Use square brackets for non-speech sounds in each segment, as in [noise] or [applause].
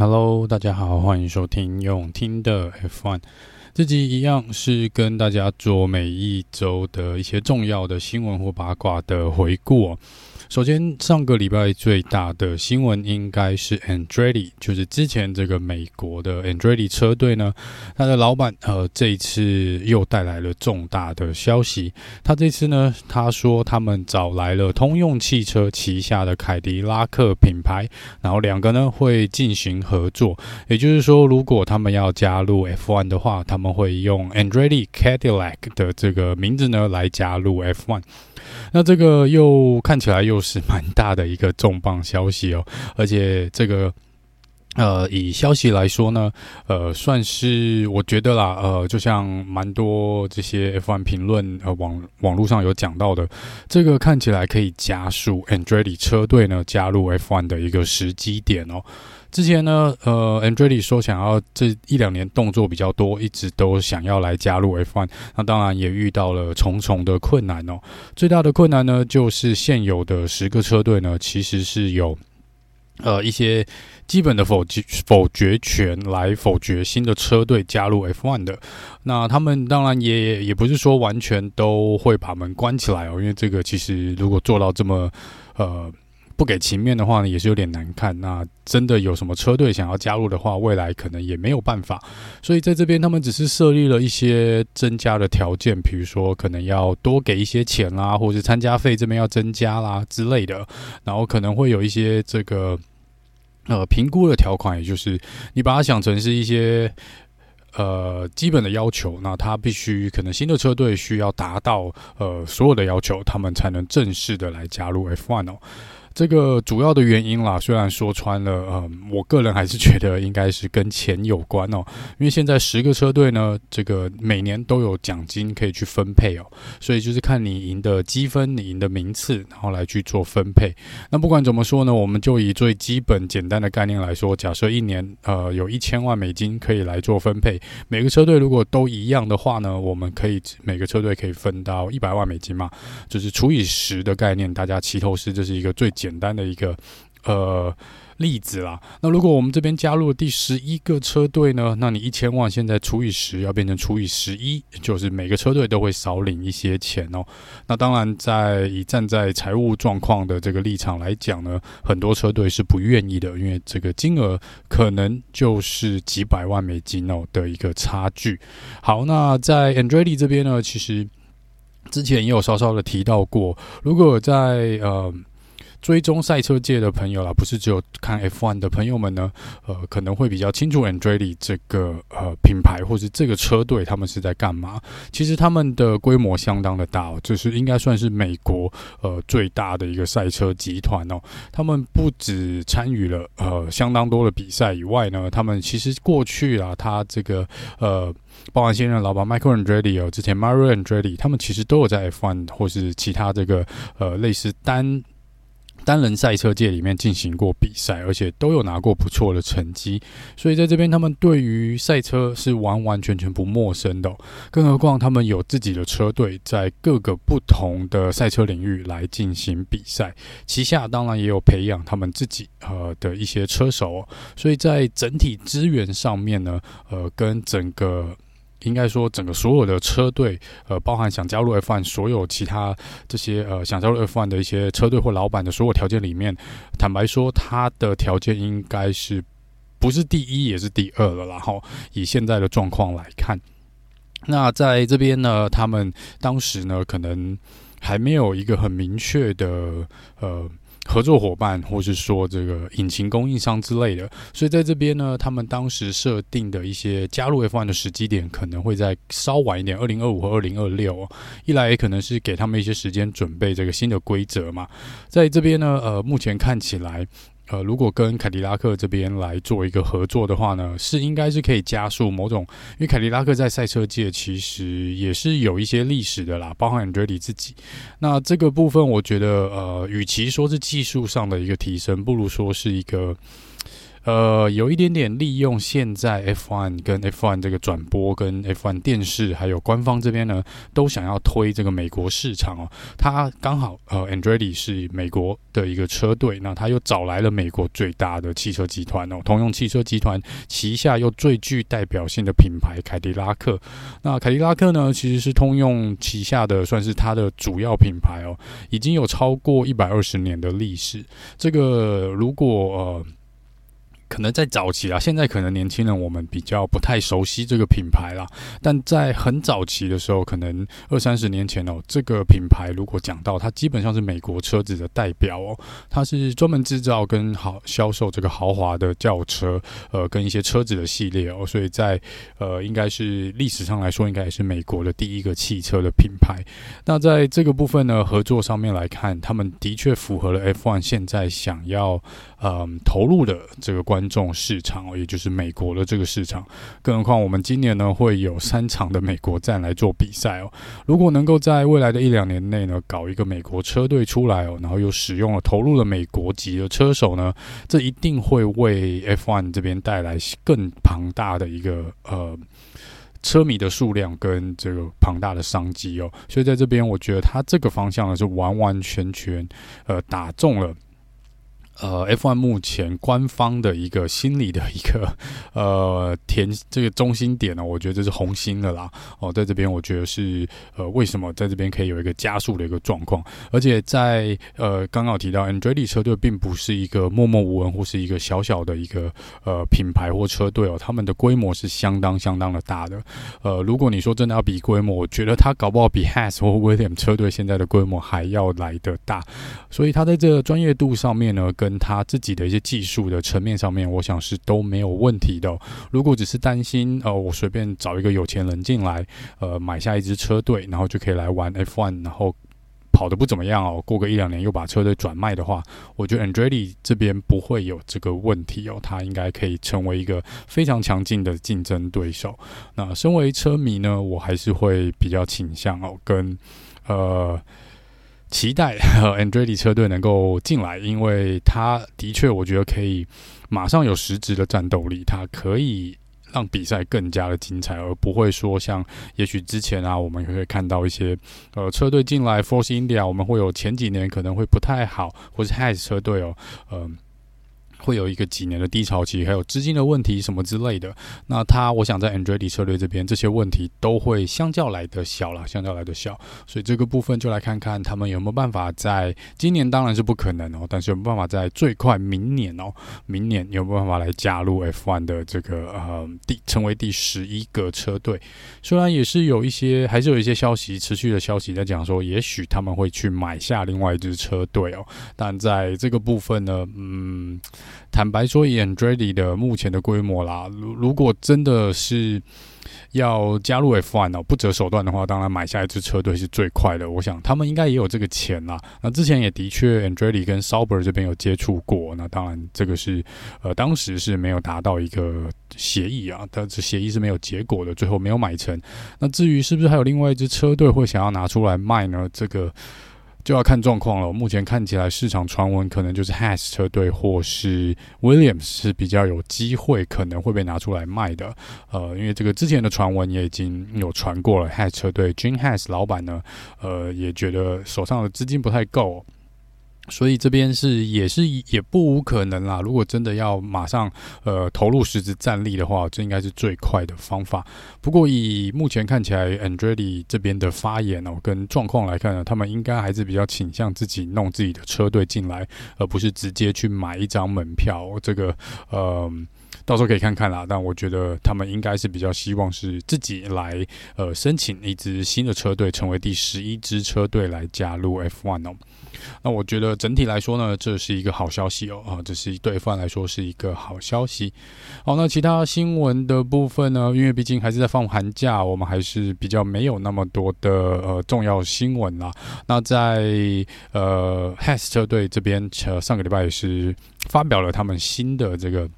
Hello，大家好，欢迎收听用听的 F1。这集一样是跟大家做每一周的一些重要的新闻或八卦的回顾哦。首先，上个礼拜最大的新闻应该是 Andretti，就是之前这个美国的 Andretti 车队呢，他的老板呃，这一次又带来了重大的消息。他这次呢，他说他们找来了通用汽车旗下的凯迪拉克品牌，然后两个呢会进行合作。也就是说，如果他们要加入 F1 的话，他们会用 Andretti Cadillac 的这个名字呢来加入 F1。那这个又看起来又是蛮大的一个重磅消息哦，而且这个呃，以消息来说呢，呃，算是我觉得啦，呃，就像蛮多这些 F1 评论呃网网络上有讲到的，这个看起来可以加速 Andretti 车队呢加入 F1 的一个时机点哦。之前呢，呃，Andretti 说想要这一两年动作比较多，一直都想要来加入 F1，那当然也遇到了重重的困难哦。最大的困难呢，就是现有的十个车队呢，其实是有呃一些基本的否决否决权来否决新的车队加入 F1 的。那他们当然也也不是说完全都会把门关起来哦，因为这个其实如果做到这么呃。不给情面的话呢，也是有点难看。那真的有什么车队想要加入的话，未来可能也没有办法。所以在这边，他们只是设立了一些增加的条件，比如说可能要多给一些钱啦，或者参加费这边要增加啦之类的。然后可能会有一些这个呃评估的条款，也就是你把它想成是一些呃基本的要求。那他必须可能新的车队需要达到呃所有的要求，他们才能正式的来加入 F1 哦。这个主要的原因啦，虽然说穿了，嗯，我个人还是觉得应该是跟钱有关哦。因为现在十个车队呢，这个每年都有奖金可以去分配哦，所以就是看你赢的积分、你赢的名次，然后来去做分配。那不管怎么说呢，我们就以最基本简单的概念来说，假设一年呃有一千万美金可以来做分配，每个车队如果都一样的话呢，我们可以每个车队可以分到一百万美金嘛，就是除以十的概念，大家齐头式，这是一个最简。简单的一个呃例子啦。那如果我们这边加入第十一个车队呢？那你一千万现在除以十，要变成除以十一，就是每个车队都会少领一些钱哦。那当然，在以站在财务状况的这个立场来讲呢，很多车队是不愿意的，因为这个金额可能就是几百万美金哦的一个差距。好，那在 Andretti 这边呢，其实之前也有稍稍的提到过，如果在呃。追踪赛车界的朋友啦，不是只有看 F1 的朋友们呢，呃，可能会比较清楚 Andretti 这个呃品牌或是这个车队他们是在干嘛。其实他们的规模相当的大哦，就是应该算是美国呃最大的一个赛车集团哦。他们不止参与了呃相当多的比赛以外呢，他们其实过去啊，他这个呃，包含现任老板 Michael Andretti 哦，之前 Mario Andretti，他们其实都有在 F1 或是其他这个呃类似单。单人赛车界里面进行过比赛，而且都有拿过不错的成绩，所以在这边他们对于赛车是完完全全不陌生的。更何况他们有自己的车队，在各个不同的赛车领域来进行比赛，旗下当然也有培养他们自己呃的一些车手。所以在整体资源上面呢，呃，跟整个。应该说，整个所有的车队，呃，包含想加入 F1，所有其他这些呃想加入 F1 的一些车队或老板的所有条件里面，坦白说，他的条件应该是不是第一也是第二了。然后以现在的状况来看，那在这边呢，他们当时呢，可能还没有一个很明确的呃。合作伙伴，或是说这个引擎供应商之类的，所以在这边呢，他们当时设定的一些加入 F1 的时机点，可能会在稍晚一点，二零二五和二零二六。一来也可能是给他们一些时间准备这个新的规则嘛。在这边呢，呃，目前看起来。呃，如果跟凯迪拉克这边来做一个合作的话呢，是应该是可以加速某种，因为凯迪拉克在赛车界其实也是有一些历史的啦，包含 Andretti 自己。那这个部分，我觉得，呃，与其说是技术上的一个提升，不如说是一个。呃，有一点点利用现在 F1 跟 F1 这个转播跟 F1 电视，还有官方这边呢，都想要推这个美国市场哦。他刚好呃，Andretti 是美国的一个车队，那他又找来了美国最大的汽车集团哦，通用汽车集团旗下又最具代表性的品牌凯迪拉克。那凯迪拉克呢，其实是通用旗下的，算是它的主要品牌哦，已经有超过一百二十年的历史。这个如果呃。可能在早期啊，现在可能年轻人我们比较不太熟悉这个品牌啦。但在很早期的时候，可能二三十年前哦，这个品牌如果讲到它，基本上是美国车子的代表哦。它是专门制造跟好销售这个豪华的轿车，呃，跟一些车子的系列哦。所以在呃，应该是历史上来说，应该也是美国的第一个汽车的品牌。那在这个部分呢，合作上面来看，他们的确符合了 F1 现在想要嗯投入的这个关。观众市场哦，也就是美国的这个市场。更何况我们今年呢会有三场的美国站来做比赛哦。如果能够在未来的一两年内呢搞一个美国车队出来哦，然后又使用了投入了美国籍的车手呢，这一定会为 F1 这边带来更庞大的一个呃车迷的数量跟这个庞大的商机哦。所以在这边，我觉得他这个方向呢是完完全全呃打中了。呃，F1 目前官方的一个心理的一个 [laughs] 呃填这个中心点呢，我觉得这是红心的啦。哦，在这边我觉得是呃为什么在这边可以有一个加速的一个状况，而且在呃刚刚提到 Andretti 车队并不是一个默默无闻或是一个小小的一个呃品牌或车队哦，他们的规模是相当相当的大的。呃，如果你说真的要比规模，我觉得他搞不好比 Has 或 William 车队现在的规模还要来得大，所以他在这个专业度上面呢，跟跟他自己的一些技术的层面上面，我想是都没有问题的。如果只是担心，呃，我随便找一个有钱人进来，呃，买下一支车队，然后就可以来玩 F1，然后跑得不怎么样哦，过个一两年又把车队转卖的话，我觉得 Andretti 这边不会有这个问题哦，他应该可以成为一个非常强劲的竞争对手。那身为车迷呢，我还是会比较倾向哦，跟呃。期待 [laughs] Andretti 车队能够进来，因为他的确，我觉得可以马上有实质的战斗力，他可以让比赛更加的精彩，而不会说像也许之前啊，我们可以看到一些呃车队进来 Force India，我们会有前几年可能会不太好，或是 Haas 车队哦，嗯、会有一个几年的低潮期，还有资金的问题什么之类的。那他，我想在 Andretti 车队这边，这些问题都会相较来的小了，相较来的小。所以这个部分就来看看他们有没有办法在今年，当然是不可能哦，但是有没有办法在最快明年哦，明年有没有办法来加入 F1 的这个呃第成为第十一个车队？虽然也是有一些，还是有一些消息持续的消息在讲说，也许他们会去买下另外一支车队哦。但在这个部分呢，嗯。坦白说，以 Andretti 的目前的规模啦，如如果真的是要加入 F1 哦，不择手段的话，当然买下一支车队是最快的。我想他们应该也有这个钱啦。那之前也的确，Andretti 跟 Sauber 这边有接触过。那当然，这个是呃，当时是没有达到一个协议啊，但是协议是没有结果的，最后没有买成。那至于是不是还有另外一支车队会想要拿出来卖呢？这个。就要看状况了。目前看起来，市场传闻可能就是 Has 车队或是 Williams 是比较有机会，可能会被拿出来卖的。呃，因为这个之前的传闻也已经有传过了，Has 车队 Gene Haas 老板呢，呃，也觉得手上的资金不太够。所以这边是也是也不无可能啦。如果真的要马上呃投入实质战力的话，这应该是最快的方法。不过以目前看起来，Andretti 这边的发言哦跟状况来看呢，他们应该还是比较倾向自己弄自己的车队进来，而不是直接去买一张门票。这个呃。到时候可以看看啦，但我觉得他们应该是比较希望是自己来呃申请一支新的车队，成为第十一支车队来加入 F1 哦。那我觉得整体来说呢，这是一个好消息哦啊，这是对 F1 来说是一个好消息。好，那其他新闻的部分呢，因为毕竟还是在放寒假，我们还是比较没有那么多的呃重要新闻啦。那在呃 Haas 车队这边，呃上个礼拜也是发表了他们新的这个。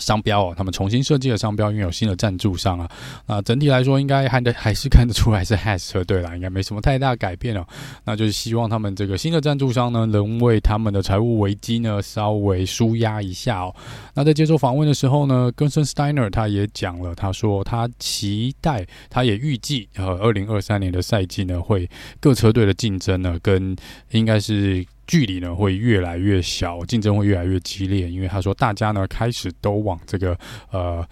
商标哦，他们重新设计了商标，因为有新的赞助商啊。那整体来说，应该还得还是看得出来是 Has 车队啦，应该没什么太大改变哦。那就是希望他们这个新的赞助商呢，能为他们的财务危机呢稍微舒压一下哦。那在接受访问的时候呢，Gunther Steiner 他也讲了，他说他期待，他也预计呃，二零二三年的赛季呢，会各车队的竞争呢，跟应该是。距离呢会越来越小，竞争会越来越激烈，因为他说大家呢开始都往这个呃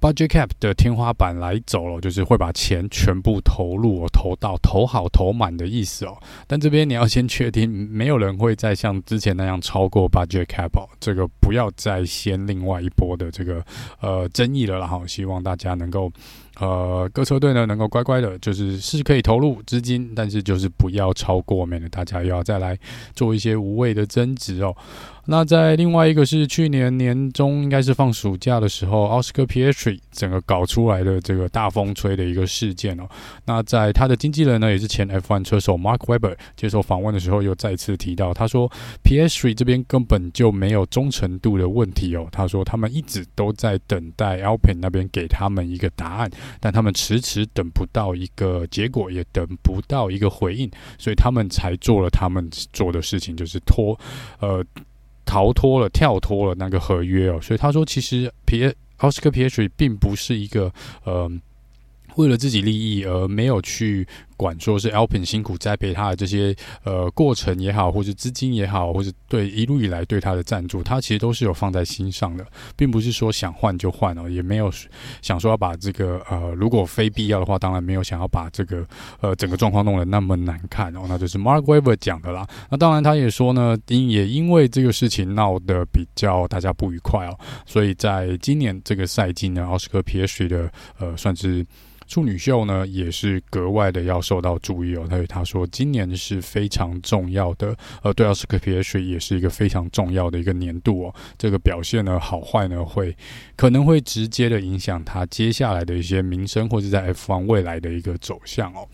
budget cap 的天花板来走了，就是会把钱全部投入，投到投好投满的意思哦。但这边你要先确定，没有人会再像之前那样超过 budget cap 哦，这个不要再掀另外一波的这个呃争议了，然后希望大家能够。呃，各车队呢能够乖乖的，就是是可以投入资金，但是就是不要超过，免得大家又要再来做一些无谓的争执哦。那在另外一个是去年年中，应该是放暑假的时候，Oscar Piastri 整个搞出来的这个大风吹的一个事件哦。那在他的经纪人呢，也是前 F1 车手 Mark Webber 接受访问的时候，又再次提到，他说 Piastri 这边根本就没有忠诚度的问题哦。他说他们一直都在等待 Alpine 那边给他们一个答案，但他们迟迟等不到一个结果，也等不到一个回应，所以他们才做了他们做的事情，就是脱呃。逃脱了，跳脱了那个合约哦，所以他说，其实皮奥斯卡皮耶水并不是一个呃，为了自己利益而没有去。管说是 Alpin 辛苦栽培他的这些呃过程也好，或者资金也好，或者对一路以来对他的赞助，他其实都是有放在心上的，并不是说想换就换哦，也没有想说要把这个呃，如果非必要的话，当然没有想要把这个呃整个状况弄得那么难看哦。那就是 Mark Webber 讲的啦。那当然他也说呢，因也因为这个事情闹得比较大家不愉快哦，所以在今年这个赛季呢，奥斯卡皮耶的呃算是。处女秀呢，也是格外的要受到注意哦。所以他说，今年是非常重要的，呃，对奥斯卡皮耶水也是一个非常重要的一个年度哦。这个表现呢，好坏呢，会可能会直接的影响他接下来的一些名声，或者在 F1 未来的一个走向哦。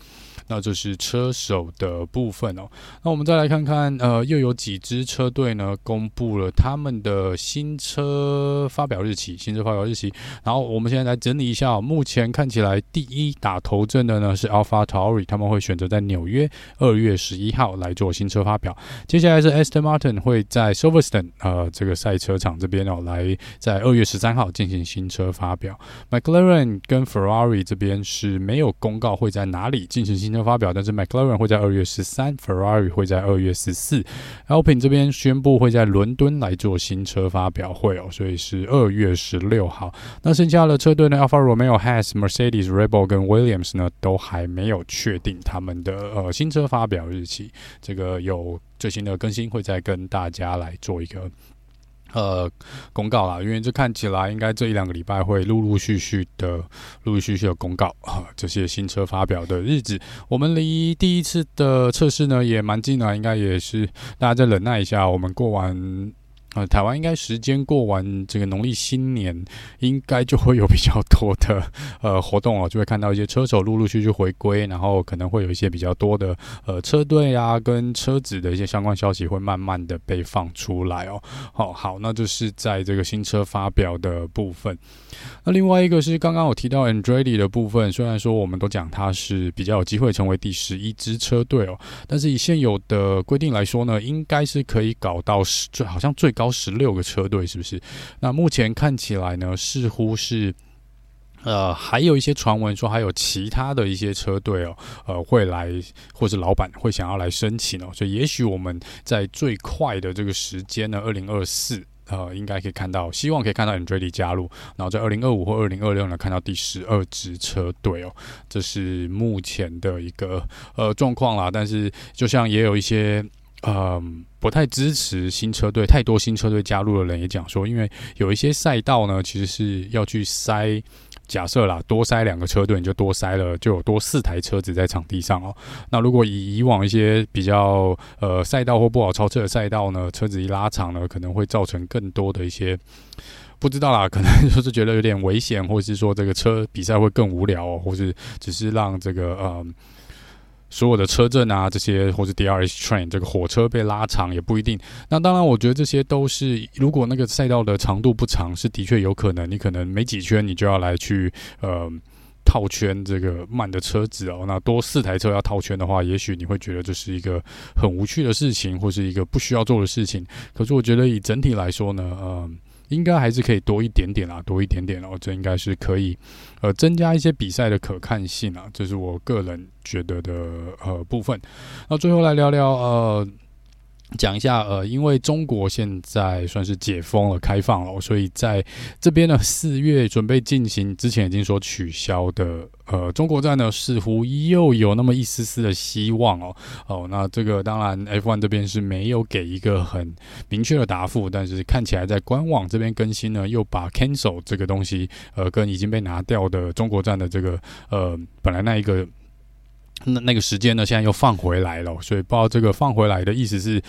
那这是车手的部分哦。那我们再来看看，呃，又有几支车队呢公布了他们的新车发表日期，新车发表日期。然后我们现在来整理一下，目前看起来第一打头阵的呢是 AlphaTauri，他们会选择在纽约二月十一号来做新车发表。接下来是 Aston Martin 会在 Silverstone 呃这个赛车场这边哦，来在二月十三号进行新车发表。McLaren 跟 Ferrari 这边是没有公告会在哪里进行新车发表，但是 McLaren 会在二月十三，Ferrari 会在二月十四，Alpine 这边宣布会在伦敦来做新车发表会哦，所以是二月十六号。那剩下的车队呢，Alfa Romeo、Has、Mercedes、Red Bull 跟 Williams 呢，都还没有确定他们的呃新车发表日期。这个有最新的更新，会再跟大家来做一个。呃，公告啦，因为这看起来应该这一两个礼拜会陆陆续续的、陆陆续续的公告啊，这些新车发表的日子。我们离第一次的测试呢也蛮近了，应该也是大家再忍耐一下，我们过完。呃，台湾应该时间过完这个农历新年，应该就会有比较多的呃活动哦，就会看到一些车手陆陆续续回归，然后可能会有一些比较多的呃车队啊跟车子的一些相关消息会慢慢的被放出来哦。好，好，那就是在这个新车发表的部分。那另外一个是刚刚我提到 Andretti 的部分，虽然说我们都讲它是比较有机会成为第十一支车队哦，但是以现有的规定来说呢，应该是可以搞到十，最好像最高。十六个车队是不是？那目前看起来呢，似乎是呃，还有一些传闻说还有其他的一些车队哦，呃，会来，或是老板会想要来申请哦，所以也许我们在最快的这个时间呢，二零二四呃，应该可以看到，希望可以看到 Andretti 加入，然后在二零二五或二零二六呢，看到第十二支车队哦，这是目前的一个呃状况啦。但是就像也有一些。嗯，不太支持新车队，太多新车队加入的人也讲说，因为有一些赛道呢，其实是要去塞，假设啦，多塞两个车队，你就多塞了，就有多四台车子在场地上哦。那如果以以往一些比较呃赛道或不好超车的赛道呢，车子一拉长呢，可能会造成更多的一些不知道啦，可能就是觉得有点危险，或是说这个车比赛会更无聊哦，或是只是让这个嗯。所有的车阵啊，这些或者 DRS train 这个火车被拉长也不一定。那当然，我觉得这些都是如果那个赛道的长度不长，是的确有可能，你可能没几圈你就要来去呃套圈这个慢的车子哦。那多四台车要套圈的话，也许你会觉得这是一个很无趣的事情，或是一个不需要做的事情。可是我觉得以整体来说呢，呃。应该还是可以多一点点啦，多一点点哦，这应该是可以，呃，增加一些比赛的可看性啊，这是我个人觉得的呃部分。那最后来聊聊呃。讲一下，呃，因为中国现在算是解封了、开放了，所以在这边呢，四月准备进行之前已经说取消的，呃，中国站呢，似乎又有那么一丝丝的希望哦。哦，那这个当然，F1 这边是没有给一个很明确的答复，但是看起来在官网这边更新呢，又把 cancel 这个东西，呃，跟已经被拿掉的中国站的这个，呃，本来那一个。那那个时间呢，现在又放回来了，所以不知道这个放回来的意思是。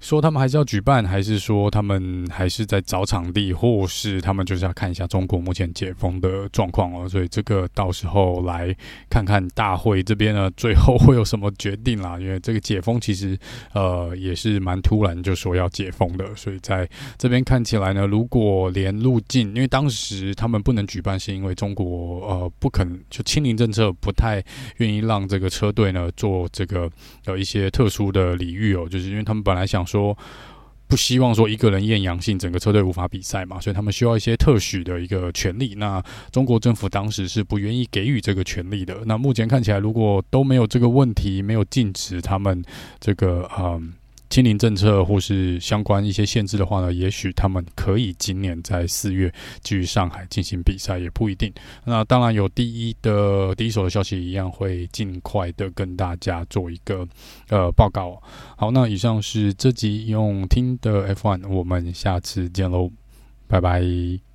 说他们还是要举办，还是说他们还是在找场地，或是他们就是要看一下中国目前解封的状况哦。所以这个到时候来看看大会这边呢，最后会有什么决定啦。因为这个解封其实呃也是蛮突然，就说要解封的。所以在这边看起来呢，如果连入境，因为当时他们不能举办，是因为中国呃不肯就清零政策，不太愿意让这个车队呢做这个有一些特殊的礼遇哦，就是因为他们本来想。说不希望说一个人验阳性，整个车队无法比赛嘛，所以他们需要一些特许的一个权利。那中国政府当时是不愿意给予这个权利的。那目前看起来，如果都没有这个问题，没有禁止他们这个嗯。清零政策或是相关一些限制的话呢，也许他们可以今年在四月去上海进行比赛，也不一定。那当然有第一的第一手的消息，一样会尽快的跟大家做一个呃报告。好，那以上是这集用听的 F1，我们下次见喽，拜拜。